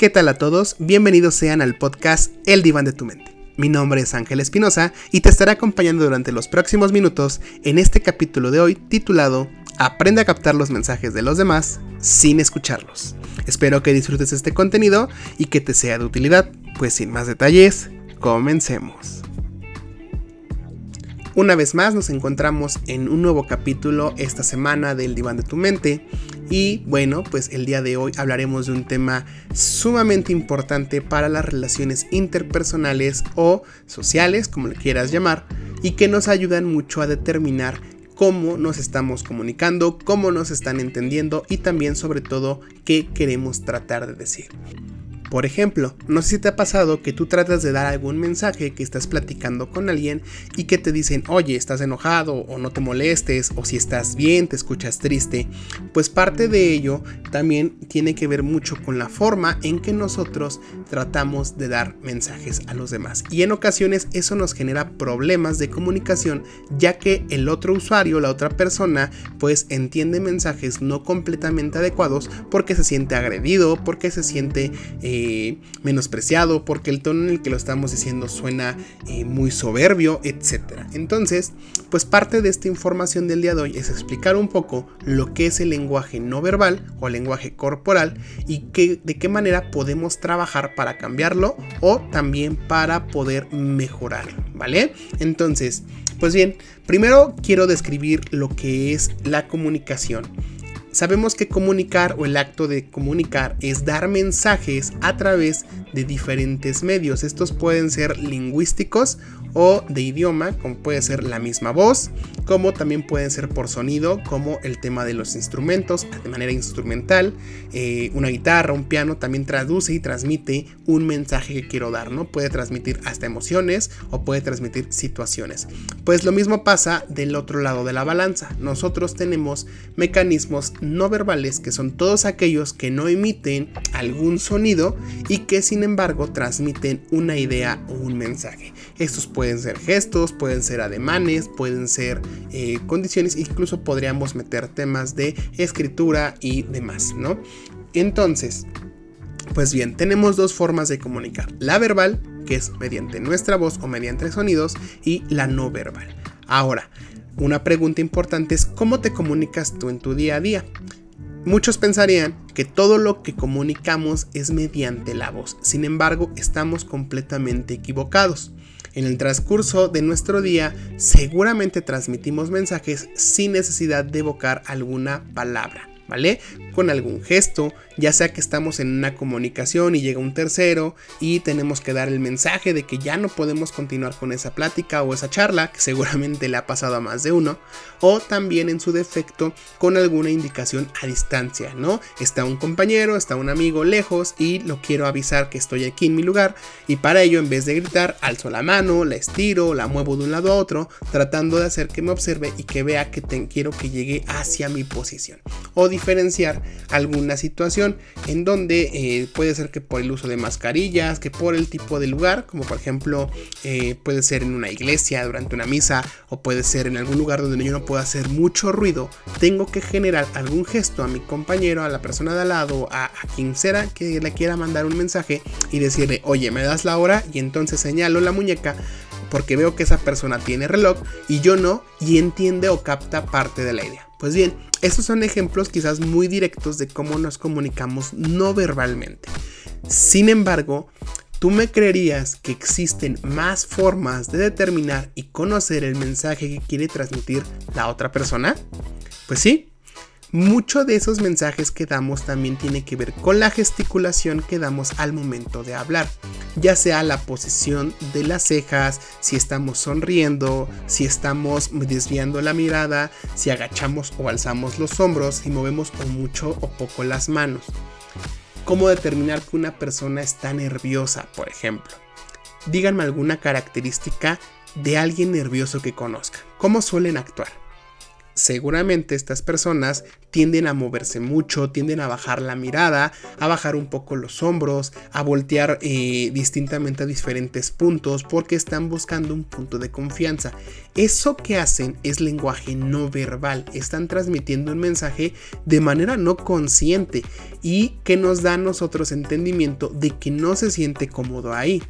¿Qué tal a todos? Bienvenidos sean al podcast El Diván de tu Mente. Mi nombre es Ángel Espinosa y te estaré acompañando durante los próximos minutos en este capítulo de hoy titulado Aprende a captar los mensajes de los demás sin escucharlos. Espero que disfrutes este contenido y que te sea de utilidad, pues sin más detalles, comencemos. Una vez más nos encontramos en un nuevo capítulo esta semana del Diván de tu Mente y bueno, pues el día de hoy hablaremos de un tema sumamente importante para las relaciones interpersonales o sociales, como le quieras llamar, y que nos ayudan mucho a determinar cómo nos estamos comunicando, cómo nos están entendiendo y también sobre todo qué queremos tratar de decir. Por ejemplo, no sé si te ha pasado que tú tratas de dar algún mensaje que estás platicando con alguien y que te dicen, oye, estás enojado o no te molestes o si estás bien, te escuchas triste. Pues parte de ello también tiene que ver mucho con la forma en que nosotros tratamos de dar mensajes a los demás. Y en ocasiones eso nos genera problemas de comunicación ya que el otro usuario, la otra persona, pues entiende mensajes no completamente adecuados porque se siente agredido, porque se siente... Eh, eh, menospreciado, porque el tono en el que lo estamos diciendo suena eh, muy soberbio, etc. Entonces, pues parte de esta información del día de hoy es explicar un poco lo que es el lenguaje no verbal o lenguaje corporal y de qué manera podemos trabajar para cambiarlo o también para poder mejorarlo, ¿vale? Entonces, pues bien, primero quiero describir lo que es la comunicación. Sabemos que comunicar o el acto de comunicar es dar mensajes a través de diferentes medios. Estos pueden ser lingüísticos o de idioma, como puede ser la misma voz, como también pueden ser por sonido, como el tema de los instrumentos, de manera instrumental. Eh, una guitarra, un piano también traduce y transmite un mensaje que quiero dar, ¿no? Puede transmitir hasta emociones o puede transmitir situaciones. Pues lo mismo pasa del otro lado de la balanza. Nosotros tenemos mecanismos no verbales que son todos aquellos que no emiten algún sonido y que sin embargo transmiten una idea o un mensaje. Estos pueden ser gestos, pueden ser ademanes, pueden ser eh, condiciones, incluso podríamos meter temas de escritura y demás, ¿no? Entonces, pues bien, tenemos dos formas de comunicar. La verbal, que es mediante nuestra voz o mediante sonidos, y la no verbal. Ahora, una pregunta importante es cómo te comunicas tú en tu día a día. Muchos pensarían que todo lo que comunicamos es mediante la voz, sin embargo estamos completamente equivocados. En el transcurso de nuestro día seguramente transmitimos mensajes sin necesidad de evocar alguna palabra. ¿vale? Con algún gesto, ya sea que estamos en una comunicación y llega un tercero y tenemos que dar el mensaje de que ya no podemos continuar con esa plática o esa charla, que seguramente le ha pasado a más de uno, o también en su defecto con alguna indicación a distancia, ¿no? Está un compañero, está un amigo lejos y lo quiero avisar que estoy aquí en mi lugar y para ello en vez de gritar alzo la mano, la estiro, la muevo de un lado a otro, tratando de hacer que me observe y que vea que te, quiero que llegue hacia mi posición. O diferenciar alguna situación en donde eh, puede ser que por el uso de mascarillas, que por el tipo de lugar, como por ejemplo eh, puede ser en una iglesia durante una misa o puede ser en algún lugar donde yo no puedo hacer mucho ruido, tengo que generar algún gesto a mi compañero, a la persona de al lado, a, a quien sea que le quiera mandar un mensaje y decirle, oye, me das la hora y entonces señalo la muñeca porque veo que esa persona tiene reloj y yo no y entiende o capta parte de la idea. Pues bien, estos son ejemplos quizás muy directos de cómo nos comunicamos no verbalmente. Sin embargo, ¿tú me creerías que existen más formas de determinar y conocer el mensaje que quiere transmitir la otra persona? Pues sí, mucho de esos mensajes que damos también tiene que ver con la gesticulación que damos al momento de hablar, ya sea la posición de las cejas, si estamos sonriendo, si estamos desviando la mirada, si agachamos o alzamos los hombros, si movemos o mucho o poco las manos. ¿Cómo determinar que una persona está nerviosa, por ejemplo? Díganme alguna característica de alguien nervioso que conozca. ¿Cómo suelen actuar? Seguramente estas personas tienden a moverse mucho, tienden a bajar la mirada, a bajar un poco los hombros, a voltear eh, distintamente a diferentes puntos porque están buscando un punto de confianza. Eso que hacen es lenguaje no verbal, están transmitiendo un mensaje de manera no consciente y que nos da a nosotros entendimiento de que no se siente cómodo ahí.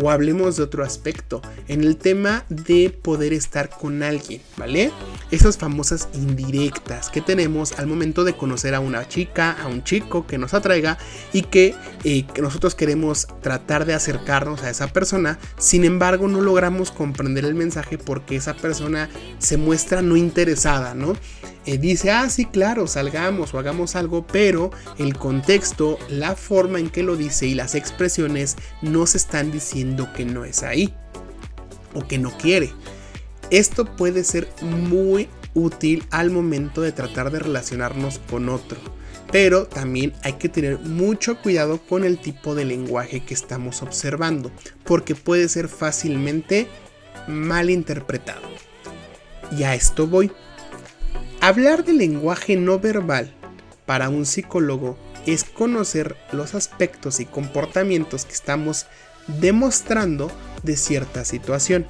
O hablemos de otro aspecto, en el tema de poder estar con alguien, ¿vale? Esas famosas indirectas que tenemos al momento de conocer a una chica, a un chico que nos atraiga y que, eh, nosotros queremos tratar de acercarnos a esa persona, sin embargo no logramos comprender el mensaje porque esa persona se muestra no interesada, ¿no? Eh, dice, ah, sí, claro, salgamos o hagamos algo, pero el contexto, la forma en que lo dice y las expresiones no se están diciendo que no es ahí o que no quiere. Esto puede ser muy útil al momento de tratar de relacionarnos con otro. Pero también hay que tener mucho cuidado con el tipo de lenguaje que estamos observando, porque puede ser fácilmente mal interpretado. Y a esto voy. Hablar de lenguaje no verbal para un psicólogo es conocer los aspectos y comportamientos que estamos demostrando de cierta situación.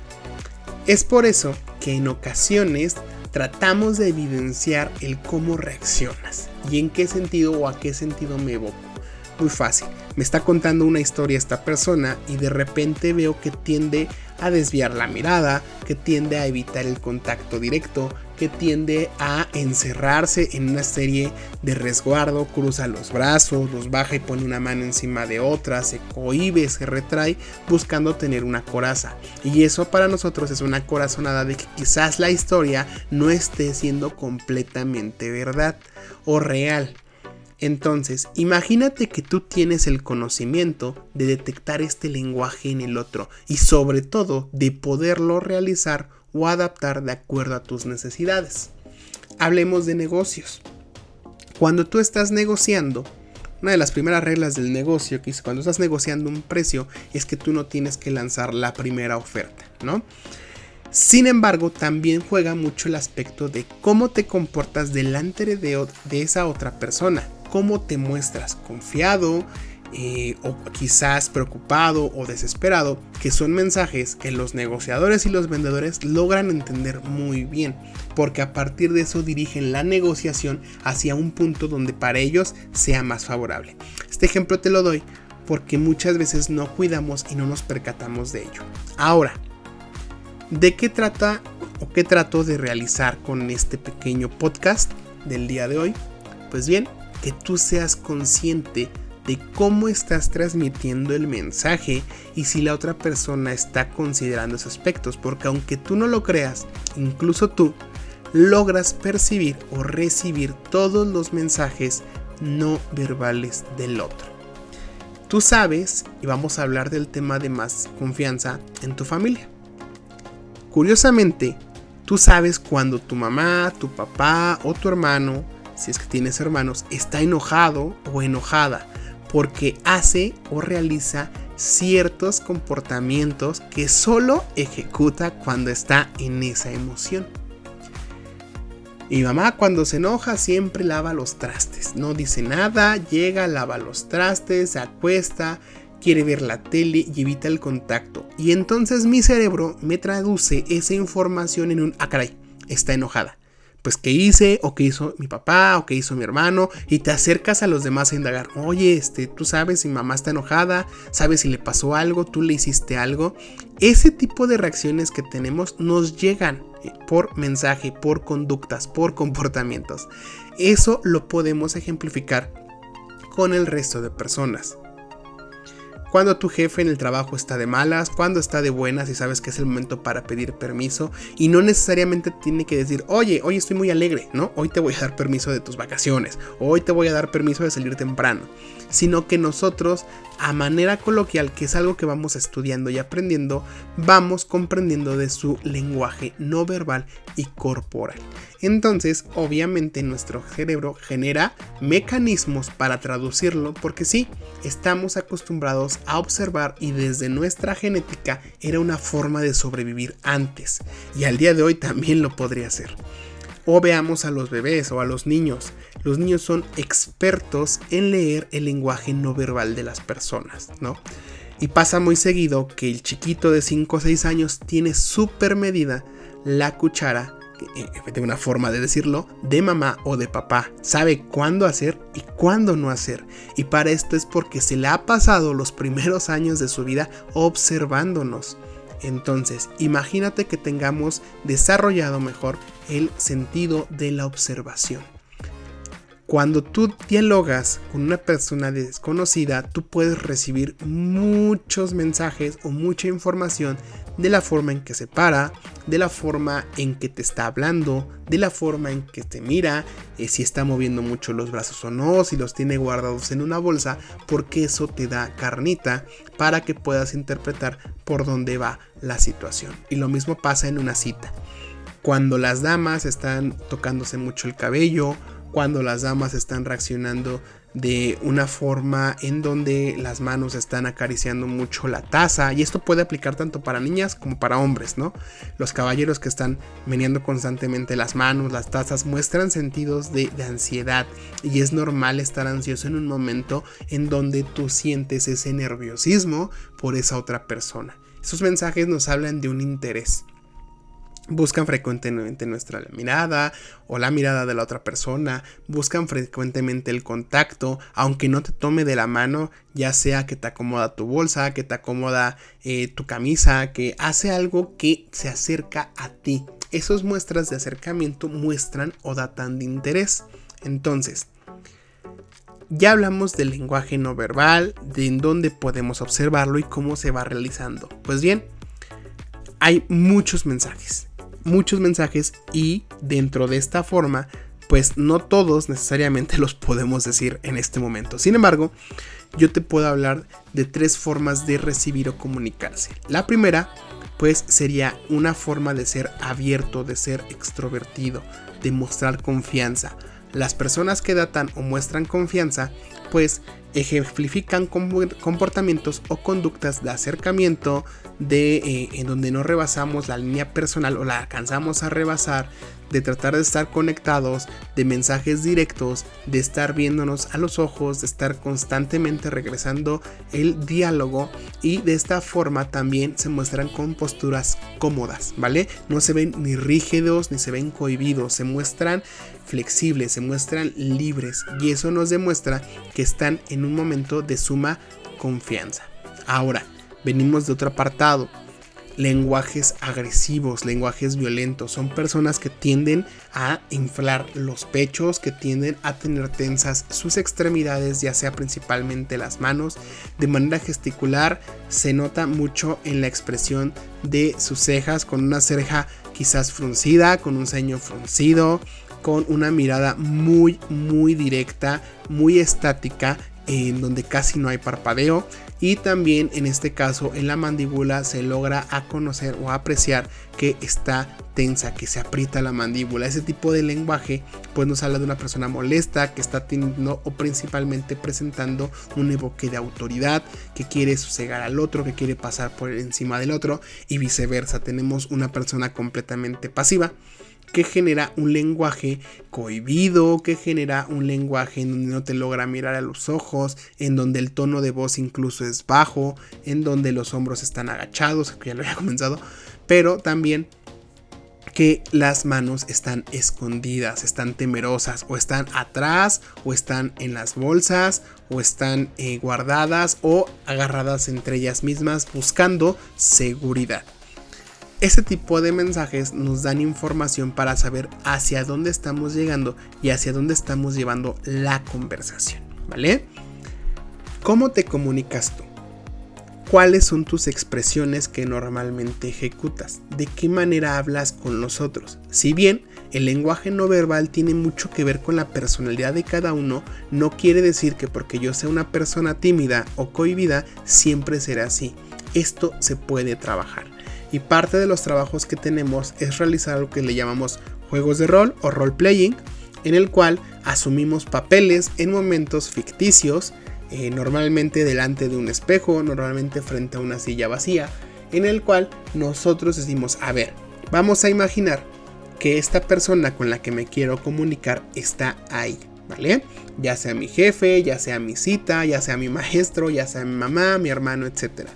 Es por eso que en ocasiones tratamos de evidenciar el cómo reaccionas y en qué sentido o a qué sentido me evoco. Muy fácil, me está contando una historia esta persona y de repente veo que tiende a desviar la mirada, que tiende a evitar el contacto directo, que tiende a encerrarse en una serie de resguardo, cruza los brazos, los baja y pone una mano encima de otra, se cohibe, se retrae, buscando tener una coraza. Y eso para nosotros es una corazonada de que quizás la historia no esté siendo completamente verdad o real. Entonces, imagínate que tú tienes el conocimiento de detectar este lenguaje en el otro y sobre todo de poderlo realizar o adaptar de acuerdo a tus necesidades. Hablemos de negocios. Cuando tú estás negociando, una de las primeras reglas del negocio que es cuando estás negociando un precio es que tú no tienes que lanzar la primera oferta, ¿no? Sin embargo, también juega mucho el aspecto de cómo te comportas delante de, esa otra persona cómo te muestras confiado eh, o quizás preocupado o desesperado, que son mensajes que los negociadores y los vendedores logran entender muy bien, porque a partir de eso dirigen la negociación hacia un punto donde para ellos sea más favorable. Este ejemplo te lo doy porque muchas veces no cuidamos y no nos percatamos de ello. Ahora, ¿de qué trata o qué trato de realizar con este pequeño podcast del día de hoy? Pues bien, que tú seas consciente de cómo estás transmitiendo el mensaje y si la otra persona está considerando esos aspectos, porque aunque tú no lo creas, incluso tú logras percibir o recibir todos los mensajes no verbales del otro. Tú sabes, y vamos a hablar del tema de más confianza en tu familia. Curiosamente, tú sabes cuando tu mamá, tu papá o tu hermano si es que tienes hermanos, está enojado o enojada porque hace o realiza ciertos comportamientos que solo ejecuta cuando está en esa emoción. Mi mamá cuando se enoja siempre lava los trastes, no dice nada, llega, lava los trastes, se acuesta, quiere ver la tele y evita el contacto. Y entonces mi cerebro me traduce esa información en un, ah caray, está enojada pues qué hice o qué hizo mi papá o qué hizo mi hermano y te acercas a los demás a indagar, oye, este, tú sabes si mamá está enojada, sabes si le pasó algo, tú le hiciste algo. Ese tipo de reacciones que tenemos nos llegan eh, por mensaje, por conductas, por comportamientos. Eso lo podemos ejemplificar con el resto de personas cuando tu jefe en el trabajo está de malas, cuando está de buenas y sabes que es el momento para pedir permiso y no necesariamente tiene que decir, oye, hoy estoy muy alegre, ¿no? Hoy te voy a dar permiso de tus vacaciones, hoy te voy a dar permiso de salir temprano, sino que nosotros a manera coloquial, que es algo que vamos estudiando y aprendiendo, vamos comprendiendo de su lenguaje no verbal y corporal. Entonces, obviamente nuestro cerebro genera mecanismos para traducirlo porque sí, estamos acostumbrados a observar y desde nuestra genética era una forma de sobrevivir antes y al día de hoy también lo podría ser. O veamos a los bebés o a los niños. Los niños son expertos en leer el lenguaje no verbal de las personas, ¿no? Y pasa muy seguido que el chiquito de 5 o 6 años tiene súper medida la cuchara, de una forma de decirlo, de mamá o de papá. Sabe cuándo hacer y cuándo no hacer. Y para esto es porque se le ha pasado los primeros años de su vida observándonos. Entonces, imagínate que tengamos desarrollado mejor el sentido de la observación. Cuando tú dialogas con una persona desconocida, tú puedes recibir muchos mensajes o mucha información de la forma en que se para, de la forma en que te está hablando, de la forma en que te mira, eh, si está moviendo mucho los brazos o no, si los tiene guardados en una bolsa, porque eso te da carnita para que puedas interpretar por dónde va la situación. Y lo mismo pasa en una cita. Cuando las damas están tocándose mucho el cabello, cuando las damas están reaccionando de una forma en donde las manos están acariciando mucho la taza y esto puede aplicar tanto para niñas como para hombres, ¿no? Los caballeros que están meneando constantemente las manos, las tazas, muestran sentidos de, de ansiedad y es normal estar ansioso en un momento en donde tú sientes ese nerviosismo por esa otra persona. Esos mensajes nos hablan de un interés buscan frecuentemente nuestra mirada o la mirada de la otra persona, buscan frecuentemente el contacto, aunque no te tome de la mano, ya sea que te acomoda tu bolsa, que te acomoda eh, tu camisa, que hace algo que se acerca a ti. Esas muestras de acercamiento muestran o datan de interés. Entonces, ya hablamos del lenguaje no verbal, de en dónde podemos observarlo y cómo se va realizando. Pues bien, hay muchos mensajes muchos mensajes y dentro de esta forma, pues no todos necesariamente los podemos decir en este momento. Sin embargo, yo te puedo hablar de tres formas de recibir o comunicarse. La primera, pues sería una forma de ser abierto, de ser extrovertido, de mostrar confianza. Las personas que datan o muestran confianza, pues ejemplifican comportamientos o conductas de acercamiento, de eh, en donde no rebasamos la línea personal o la alcanzamos a rebasar, de tratar de estar conectados, de mensajes directos, de estar viéndonos a los ojos, de estar constantemente regresando el diálogo y de esta forma también se muestran con posturas cómodas, ¿vale? No se ven ni rígidos ni se ven cohibidos, se muestran flexibles, se muestran libres y eso nos demuestra que están en un momento de suma confianza. Ahora, venimos de otro apartado. Lenguajes agresivos, lenguajes violentos. Son personas que tienden a inflar los pechos, que tienden a tener tensas sus extremidades, ya sea principalmente las manos. De manera gesticular se nota mucho en la expresión de sus cejas, con una ceja quizás fruncida, con un ceño fruncido, con una mirada muy, muy directa, muy estática, en donde casi no hay parpadeo y también en este caso en la mandíbula se logra a conocer o apreciar que está tensa, que se aprieta la mandíbula. Ese tipo de lenguaje pues nos habla de una persona molesta que está teniendo o principalmente presentando un evoque de autoridad, que quiere sosegar al otro, que quiere pasar por encima del otro y viceversa. Tenemos una persona completamente pasiva que genera un lenguaje cohibido, que genera un lenguaje en donde no te logra mirar a los ojos, en donde el tono de voz incluso es bajo, en donde los hombros están agachados, que ya lo había comenzado, pero también que las manos están escondidas, están temerosas, o están atrás, o están en las bolsas, o están eh, guardadas, o agarradas entre ellas mismas, buscando seguridad. Este tipo de mensajes nos dan información para saber hacia dónde estamos llegando y hacia dónde estamos llevando la conversación, ¿vale? ¿Cómo te comunicas tú? ¿Cuáles son tus expresiones que normalmente ejecutas? ¿De qué manera hablas con los otros? Si bien el lenguaje no verbal tiene mucho que ver con la personalidad de cada uno, no quiere decir que porque yo sea una persona tímida o cohibida siempre será así. Esto se puede trabajar y parte de los trabajos que tenemos es realizar lo que le llamamos juegos de rol o role playing, en el cual asumimos papeles en momentos ficticios, eh, normalmente delante de un espejo, normalmente frente a una silla vacía, en el cual nosotros decimos, a ver, vamos a imaginar que esta persona con la que me quiero comunicar está ahí, ¿vale? Ya sea mi jefe, ya sea mi cita, ya sea mi maestro, ya sea mi mamá, mi hermano, etc.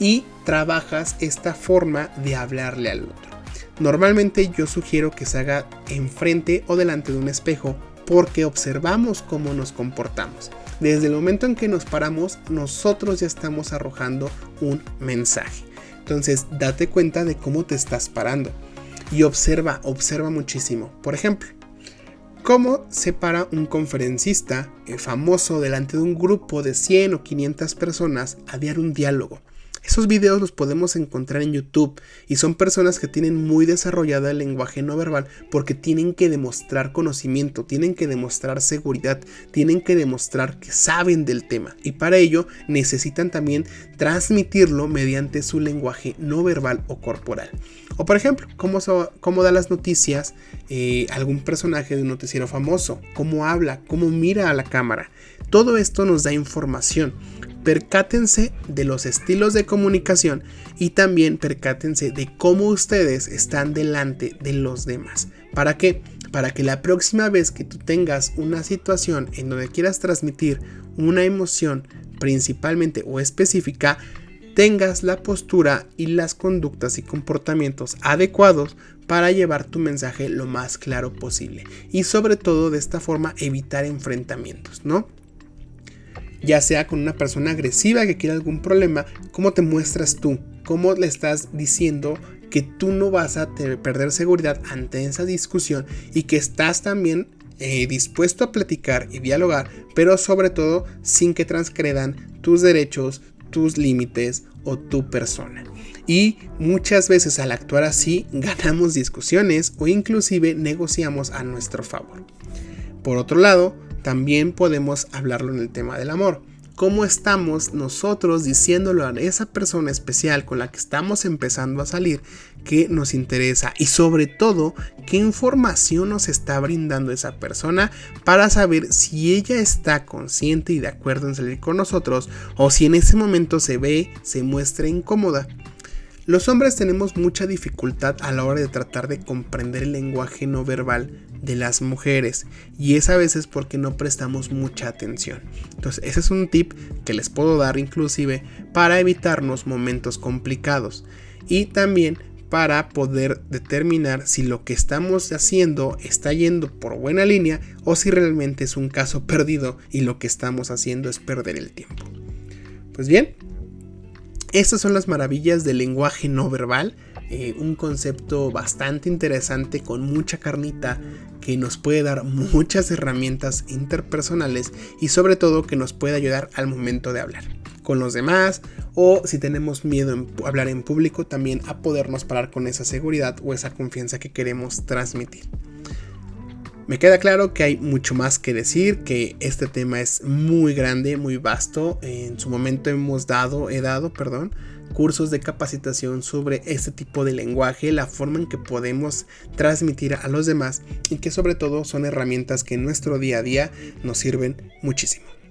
Y trabajas esta forma de hablarle al otro. Normalmente yo sugiero que se haga enfrente o delante de un espejo porque observamos cómo nos comportamos. Desde el momento en que nos paramos, nosotros ya estamos arrojando un mensaje. Entonces, date cuenta de cómo te estás parando y observa, observa muchísimo. Por ejemplo, cómo se para un conferencista eh, famoso delante de un grupo de 100 o 500 personas a dar un diálogo. Esos videos los podemos encontrar en YouTube y son personas que tienen muy desarrollado el lenguaje no verbal porque tienen que demostrar conocimiento, tienen que demostrar seguridad, tienen que demostrar que saben del tema y para ello necesitan también transmitirlo mediante su lenguaje no verbal o corporal. O por ejemplo, cómo, cómo da las noticias eh, algún personaje de un noticiero famoso, cómo habla, cómo mira a la cámara. Todo esto nos da información percátense de los estilos de comunicación y también percátense de cómo ustedes están delante de los demás. ¿Para qué? Para que la próxima vez que tú tengas una situación en donde quieras transmitir una emoción principalmente o específica, tengas la postura y las conductas y comportamientos adecuados para llevar tu mensaje lo más claro posible y sobre todo de esta forma evitar enfrentamientos, ¿no? Ya sea con una persona agresiva que quiere algún problema, ¿cómo te muestras tú? ¿Cómo le estás diciendo que tú no vas a perder seguridad ante esa discusión y que estás también eh, dispuesto a platicar y dialogar, pero sobre todo sin que transgredan tus derechos, tus límites o tu persona. Y muchas veces al actuar así ganamos discusiones o inclusive negociamos a nuestro favor. Por otro lado, también podemos hablarlo en el tema del amor. ¿Cómo estamos nosotros diciéndolo a esa persona especial con la que estamos empezando a salir que nos interesa? Y sobre todo, ¿qué información nos está brindando esa persona para saber si ella está consciente y de acuerdo en salir con nosotros o si en ese momento se ve, se muestra incómoda? Los hombres tenemos mucha dificultad a la hora de tratar de comprender el lenguaje no verbal de las mujeres y es a veces porque no prestamos mucha atención. Entonces ese es un tip que les puedo dar inclusive para evitarnos momentos complicados y también para poder determinar si lo que estamos haciendo está yendo por buena línea o si realmente es un caso perdido y lo que estamos haciendo es perder el tiempo. Pues bien, estas son las maravillas del lenguaje no verbal, eh, un concepto bastante interesante con mucha carnita que nos puede dar muchas herramientas interpersonales y sobre todo que nos puede ayudar al momento de hablar con los demás o si tenemos miedo en hablar en público también a podernos parar con esa seguridad o esa confianza que queremos transmitir. Me queda claro que hay mucho más que decir, que este tema es muy grande, muy vasto. En su momento hemos dado, he dado, perdón, cursos de capacitación sobre este tipo de lenguaje, la forma en que podemos transmitir a los demás y que sobre todo son herramientas que en nuestro día a día nos sirven muchísimo.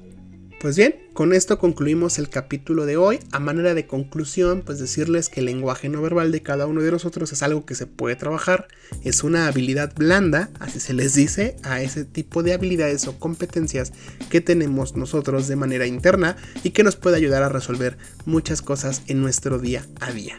Pues bien, con esto concluimos el capítulo de hoy. A manera de conclusión, pues decirles que el lenguaje no verbal de cada uno de nosotros es algo que se puede trabajar, es una habilidad blanda, así se les dice, a ese tipo de habilidades o competencias que tenemos nosotros de manera interna y que nos puede ayudar a resolver muchas cosas en nuestro día a día.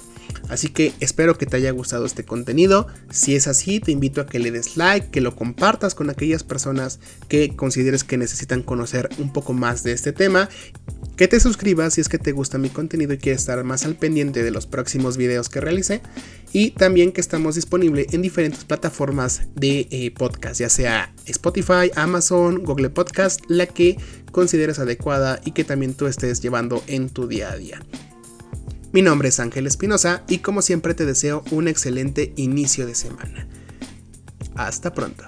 Así que espero que te haya gustado este contenido. Si es así, te invito a que le des like, que lo compartas con aquellas personas que consideres que necesitan conocer un poco más de este tema. Que te suscribas si es que te gusta mi contenido y quieres estar más al pendiente de los próximos videos que realice. Y también que estamos disponibles en diferentes plataformas de eh, podcast, ya sea Spotify, Amazon, Google Podcast, la que consideres adecuada y que también tú estés llevando en tu día a día. Mi nombre es Ángel Espinosa y como siempre te deseo un excelente inicio de semana. Hasta pronto.